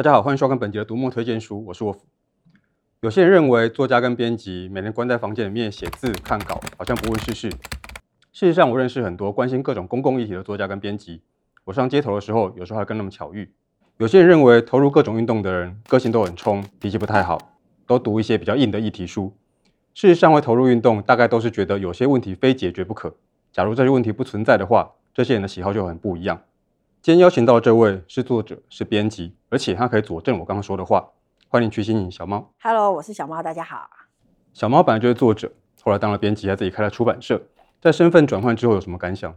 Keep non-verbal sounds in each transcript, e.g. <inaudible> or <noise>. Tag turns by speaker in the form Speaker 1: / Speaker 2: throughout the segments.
Speaker 1: 大家好，欢迎收看本集的读墨推荐书，我是沃夫。有些人认为作家跟编辑每天关在房间里面写字看稿，好像不问世事。事实上，我认识很多关心各种公共议题的作家跟编辑。我上街头的时候，有时候还跟他们巧遇。有些人认为投入各种运动的人个性都很冲，脾气不太好，都读一些比较硬的议题书。事实上，会投入运动，大概都是觉得有些问题非解决不可。假如这些问题不存在的话，这些人的喜好就很不一样。今天邀请到的这位是作者，是编辑，而且他可以佐证我刚刚说的话。欢迎瞿欣莹小猫。
Speaker 2: Hello，我是小猫，大家好。
Speaker 1: 小猫本来就是作者，后来当了编辑，还自己开了出版社。在身份转换之后有什么感想？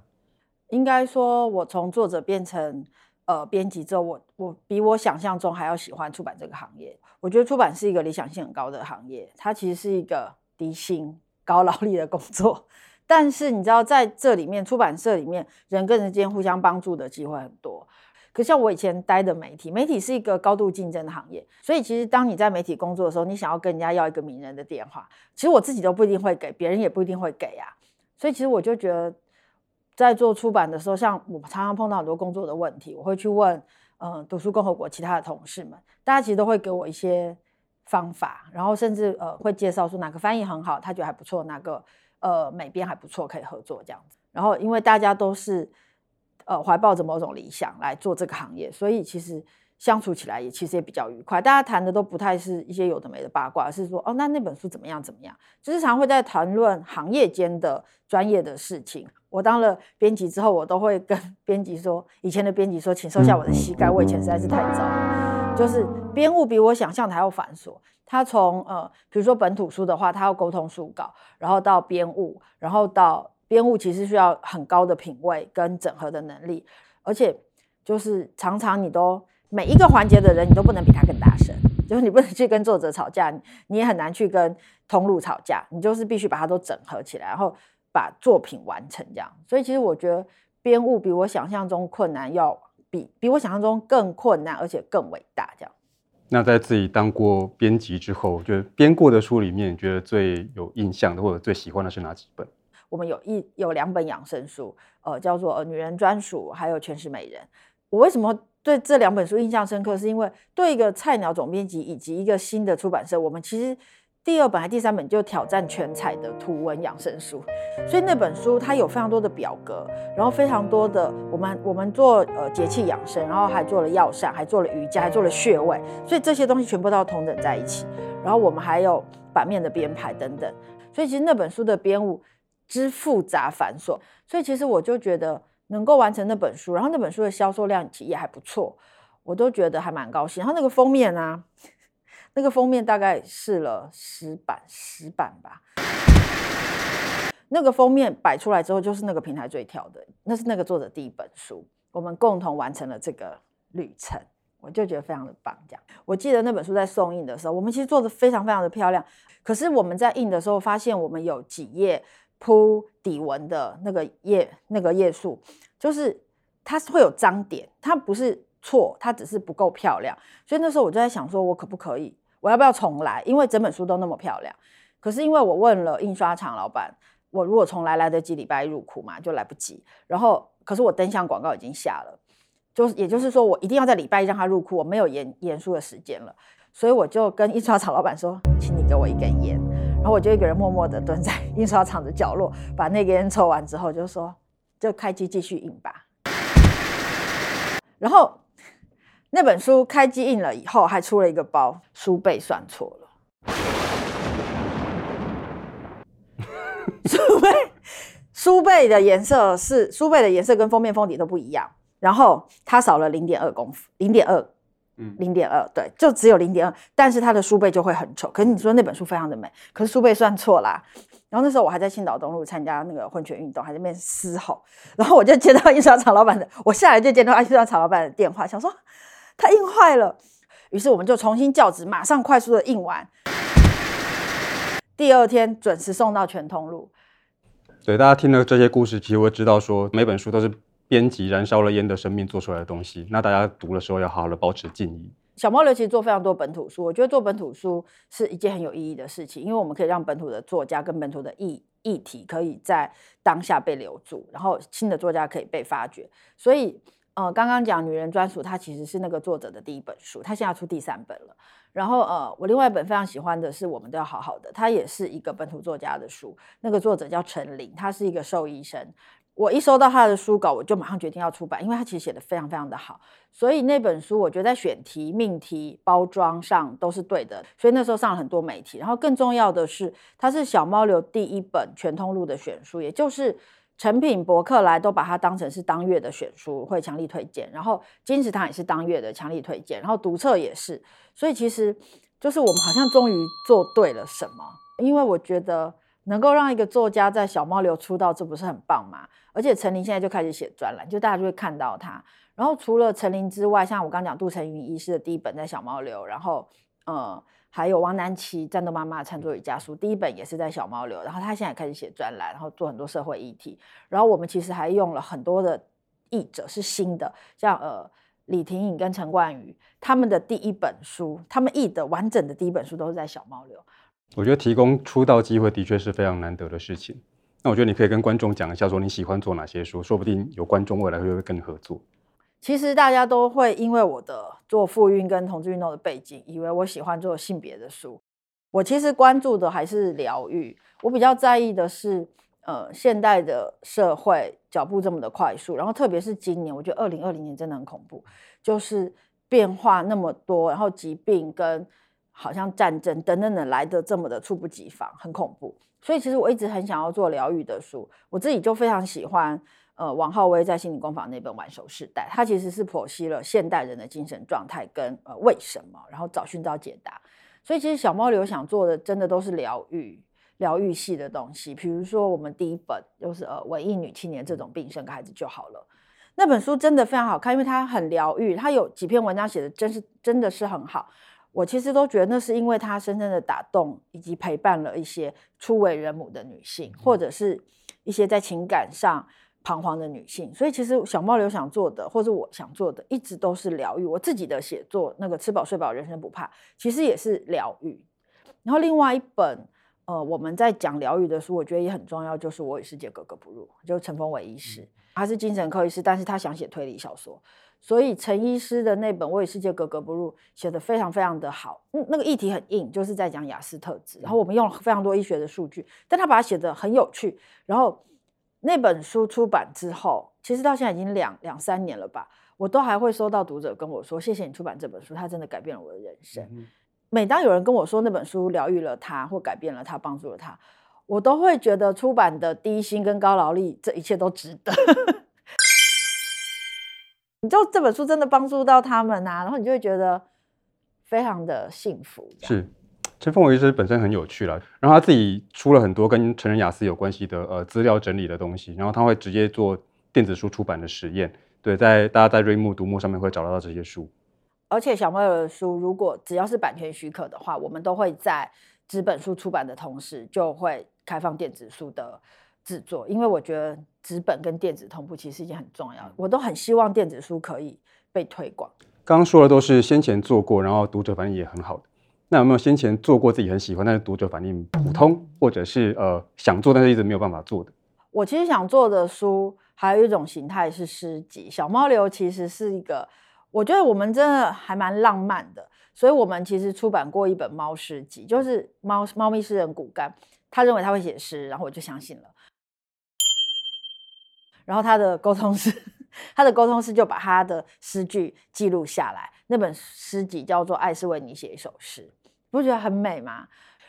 Speaker 2: 应该说，我从作者变成呃编辑之后，我我比我想象中还要喜欢出版这个行业。我觉得出版是一个理想性很高的行业，它其实是一个低薪高劳力的工作。但是你知道，在这里面，出版社里面人跟人之间互相帮助的机会很多。可像我以前待的媒体，媒体是一个高度竞争的行业，所以其实当你在媒体工作的时候，你想要跟人家要一个名人的电话，其实我自己都不一定会给，别人也不一定会给啊。所以其实我就觉得，在做出版的时候，像我常常碰到很多工作的问题，我会去问，嗯，读书共和国其他的同事们，大家其实都会给我一些方法，然后甚至呃会介绍说哪个翻译很好，他觉得还不错，哪个。呃，美编还不错，可以合作这样子。然后，因为大家都是呃怀抱着某种理想来做这个行业，所以其实相处起来也其实也比较愉快。大家谈的都不太是一些有的没的八卦，而是说哦，那那本书怎么样怎么样，就是常会在谈论行业间的专业的事情。我当了编辑之后，我都会跟 <laughs> 编辑说，以前的编辑说，请收下我的膝盖，我以前实在是太糟了，就是编务比我想象的还要繁琐。他从呃，比如说本土书的话，他要沟通书稿，然后到编务，然后到编务，其实需要很高的品味跟整合的能力，而且就是常常你都每一个环节的人，你都不能比他更大声，就是你不能去跟作者吵架，你也很难去跟通路吵架，你就是必须把它都整合起来，然后把作品完成这样。所以其实我觉得编务比我想象中困难，要比比我想象中更困难，而且更伟大这样。
Speaker 1: 那在自己当过编辑之后，就编过的书里面，你觉得最有印象的或者最喜欢的是哪几本？
Speaker 2: 我们有一有两本养生书，呃，叫做《女人专属》，还有《全是美人》。我为什么对这两本书印象深刻？是因为对一个菜鸟总编辑以及一个新的出版社，我们其实。第二本还第三本就挑战全彩的图文养生书，所以那本书它有非常多的表格，然后非常多的我们我们做呃节气养生，然后还做了药膳，还做了瑜伽，还做了穴位，所以这些东西全部都要同等在一起。然后我们还有版面的编排等等，所以其实那本书的编务之复杂繁琐，所以其实我就觉得能够完成那本书，然后那本书的销售量其实也还不错，我都觉得还蛮高兴。然后那个封面啊。那个封面大概试了十版，十版吧。那个封面摆出来之后，就是那个平台最挑的，那是那个作者第一本书，我们共同完成了这个旅程，我就觉得非常的棒。这样，我记得那本书在送印的时候，我们其实做的非常非常的漂亮。可是我们在印的时候，发现我们有几页铺底纹的那个页，那个页数，就是它是会有脏点，它不是错，它只是不够漂亮。所以那时候我就在想，说我可不可以？我要不要重来？因为整本书都那么漂亮，可是因为我问了印刷厂老板，我如果重来来得及礼拜一入库嘛，就来不及。然后，可是我灯箱广告已经下了，就也就是说，我一定要在礼拜一让他入库，我没有延延书的时间了。所以我就跟印刷厂老板说，请你给我一根烟。然后我就一个人默默地蹲在印刷厂的角落，把那根烟抽完之后，就说就开机继续印吧。然后。那本书开机印了以后，还出了一个包，书背算错了。<laughs> 书背书背的颜色是书背的颜色跟封面封底都不一样，然后它少了零点二公分，零点二，嗯，零点二，对，就只有零点二，但是它的书背就会很丑。可是你说那本书非常的美，可是书背算错啦。然后那时候我还在青岛东路参加那个混血运动，还在那边嘶吼，然后我就接到印刷厂老板的，我下来就接到印刷厂老板的电话，想说。它印坏了，于是我们就重新校纸，马上快速的印完。第二天准时送到全通路。
Speaker 1: 对，大家听了这些故事，其实会知道说，每本书都是编辑燃烧了烟的生命做出来的东西。那大家读的时候要好好的保持敬意。
Speaker 2: 小猫流其实做非常多本土书，我觉得做本土书是一件很有意义的事情，因为我们可以让本土的作家跟本土的议议题可以在当下被留住，然后新的作家可以被发掘，所以。呃，刚刚讲女人专属，它其实是那个作者的第一本书，他现在出第三本了。然后呃，我另外一本非常喜欢的是《我们都要好好的》，它也是一个本土作家的书，那个作者叫陈琳，他是一个兽医生。我一收到他的书稿，我就马上决定要出版，因为他其实写得非常非常的好，所以那本书我觉得在选题、命题、包装上都是对的，所以那时候上了很多媒体。然后更重要的是，它是小猫流第一本全通路的选书，也就是诚品、博客来都把它当成是当月的选书，会强力推荐。然后金石堂也是当月的强力推荐，然后读册也是。所以其实就是我们好像终于做对了什么，因为我觉得。能够让一个作家在小猫流出道，这不是很棒吗？而且陈琳现在就开始写专栏，就大家就会看到他。然后除了陈琳之外，像我刚讲杜成云医师的第一本在小猫流，然后呃还有王南琦战斗妈妈餐桌与家书第一本也是在小猫流，然后他现在开始写专栏，然后做很多社会议题。然后我们其实还用了很多的译者是新的，像呃李婷颖跟陈冠宇他们的第一本书，他们译的完整的第一本书都是在小猫流。
Speaker 1: 我觉得提供出道机会的确是非常难得的事情。那我觉得你可以跟观众讲一下，说你喜欢做哪些书，说不定有观众未来会跟你合作。
Speaker 2: 其实大家都会因为我的做妇运跟同志运动的背景，以为我喜欢做性别的书。我其实关注的还是疗愈。我比较在意的是，呃，现代的社会脚步这么的快速，然后特别是今年，我觉得二零二零年真的很恐怖，就是变化那么多，然后疾病跟。好像战争等等的来的这么的猝不及防，很恐怖。所以其实我一直很想要做疗愈的书，我自己就非常喜欢。呃，王浩威在心理工坊那本《晚熟世代》，他其实是剖析了现代人的精神状态跟呃为什么，然后找寻找解答。所以其实小猫流想做的，真的都是疗愈、疗愈系的东西。比如说我们第一本就是呃文艺女青年这种病生个孩子就好了，那本书真的非常好看，因为它很疗愈，它有几篇文章写的真是真的是很好。我其实都觉得那是因为它深深的打动以及陪伴了一些初为人母的女性，或者是一些在情感上彷徨的女性。所以其实小猫流想做的，或者我想做的，一直都是疗愈。我自己的写作，那个吃饱睡饱，人生不怕，其实也是疗愈。然后另外一本，呃，我们在讲疗愈的书，我觉得也很重要，就是《我与世界格格不入》，就是陈峰伟医师，他是精神科医师，但是他想写推理小说。所以陈医师的那本《我与世界格格不入》写得非常非常的好，嗯，那个议题很硬，就是在讲雅斯特质，然后我们用了非常多医学的数据，但他把它写得很有趣。然后那本书出版之后，其实到现在已经两两三年了吧，我都还会收到读者跟我说：“谢谢你出版这本书，它真的改变了我的人生。”嗯。每当有人跟我说那本书疗愈了他，或改变了他，帮助了他，我都会觉得出版的低薪跟高劳力，这一切都值得。<laughs> 你就这本书真的帮助到他们啊，然后你就会觉得非常的幸福。
Speaker 1: 是，陈凤伟医师本身很有趣了，然后他自己出了很多跟成人雅思有关系的呃资料整理的东西，然后他会直接做电子书出版的实验。对，在大家在瑞木读墨上面会找得到这些书。
Speaker 2: 而且小朋友的书，如果只要是版权许可的话，我们都会在纸本书出版的同时，就会开放电子书的制作，因为我觉得。纸本跟电子同步其实是一件很重要的，我都很希望电子书可以被推广。
Speaker 1: 刚刚说的都是先前做过，然后读者反应也很好的。那有没有先前做过自己很喜欢，但是读者反应普通，或者是呃想做但是一直没有办法做的？
Speaker 2: 我其实想做的书还有一种形态是诗集。小猫流其实是一个，我觉得我们真的还蛮浪漫的，所以我们其实出版过一本猫诗集，就是猫猫咪诗人骨干，他认为他会写诗，然后我就相信了。然后他的沟通师，<laughs> 他的沟通师就把他的诗句记录下来。那本诗集叫做《爱是为你写一首诗》，不觉得很美吗？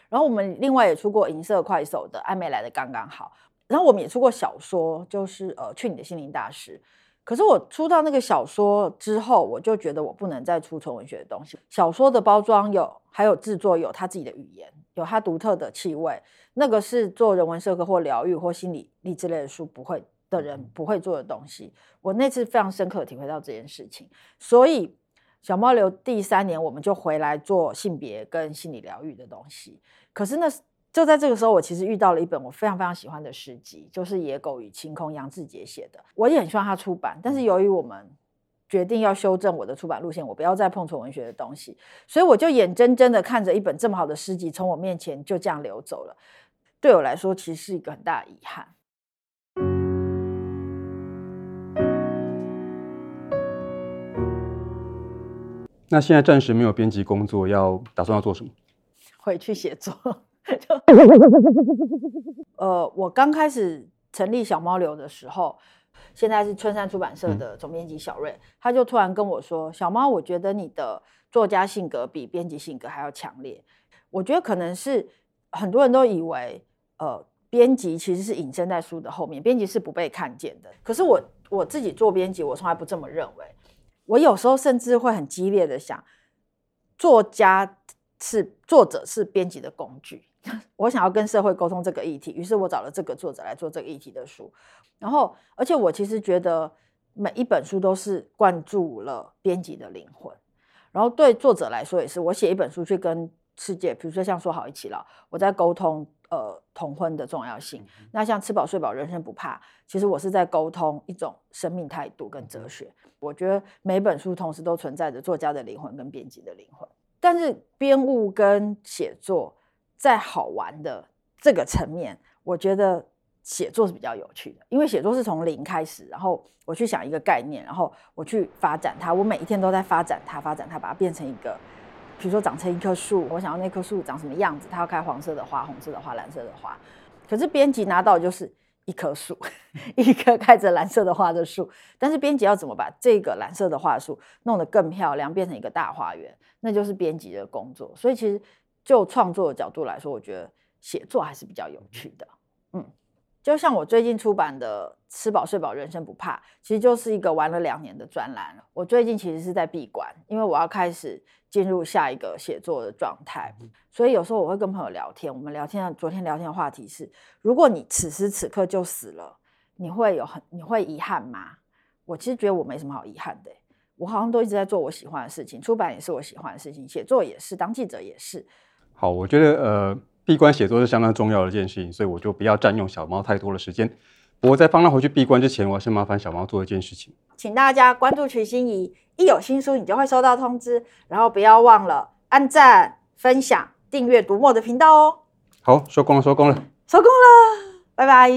Speaker 2: 然后我们另外也出过银色快手的《暧昧来的刚刚好》，然后我们也出过小说，就是呃《去你的心灵大师》。可是我出到那个小说之后，我就觉得我不能再出纯文学的东西。小说的包装有，还有制作有它自己的语言，有它独特的气味，那个是做人文社科或疗愈或心理励志类的书不会。的人不会做的东西，我那次非常深刻体会到这件事情，所以小猫流第三年我们就回来做性别跟心理疗愈的东西。可是那就在这个时候，我其实遇到了一本我非常非常喜欢的诗集，就是《野狗与晴空》，杨志杰写的。我也很希望他出版，但是由于我们决定要修正我的出版路线，我不要再碰纯文学的东西，所以我就眼睁睁的看着一本这么好的诗集从我面前就这样流走了。对我来说，其实是一个很大的遗憾。
Speaker 1: 那现在暂时没有编辑工作，要打算要做什么？
Speaker 2: 回去写作。<laughs> 呃，我刚开始成立小猫流的时候，现在是春山出版社的总编辑小瑞，嗯、他就突然跟我说：“小猫，我觉得你的作家性格比编辑性格还要强烈。”我觉得可能是很多人都以为，呃，编辑其实是隐身在书的后面，编辑是不被看见的。可是我我自己做编辑，我从来不这么认为。我有时候甚至会很激烈的想，作家是作者是编辑的工具。<laughs> 我想要跟社会沟通这个议题，于是我找了这个作者来做这个议题的书。然后，而且我其实觉得每一本书都是灌注了编辑的灵魂。然后对作者来说也是，我写一本书去跟世界，比如说像说好一起了，我在沟通呃同婚的重要性。那像吃饱睡饱人生不怕，其实我是在沟通一种生命态度跟哲学。我觉得每本书同时都存在着作家的灵魂跟编辑的灵魂。但是编务跟写作。在好玩的这个层面，我觉得写作是比较有趣的，因为写作是从零开始，然后我去想一个概念，然后我去发展它，我每一天都在发展它，发展它，把它变成一个，比如说长成一棵树，我想要那棵树长什么样子，它要开黄色的花、红色的花、蓝色的花。可是编辑拿到的就是一棵树，<laughs> 一棵开着蓝色的花的树，但是编辑要怎么把这个蓝色的花树弄得更漂亮，变成一个大花园，那就是编辑的工作。所以其实。就创作的角度来说，我觉得写作还是比较有趣的。嗯，就像我最近出版的《吃饱睡饱人生不怕》，其实就是一个玩了两年的专栏。我最近其实是在闭关，因为我要开始进入下一个写作的状态。所以有时候我会跟朋友聊天，我们聊天，昨天聊天的话题是：如果你此时此刻就死了，你会有很你会遗憾吗？我其实觉得我没什么好遗憾的，我好像都一直在做我喜欢的事情，出版也是我喜欢的事情，写作也是，当记者也是。
Speaker 1: 好，我觉得呃，闭关写作是相当重要的一件事情，所以我就不要占用小猫太多的时间。不过在放它回去闭关之前，我要先麻烦小猫做一件事情，
Speaker 2: 请大家关注瞿欣怡，一有新书你就会收到通知，然后不要忘了按赞、分享、订阅读墨的频道哦。
Speaker 1: 好，收工了，收工了，
Speaker 2: 收工了，拜拜。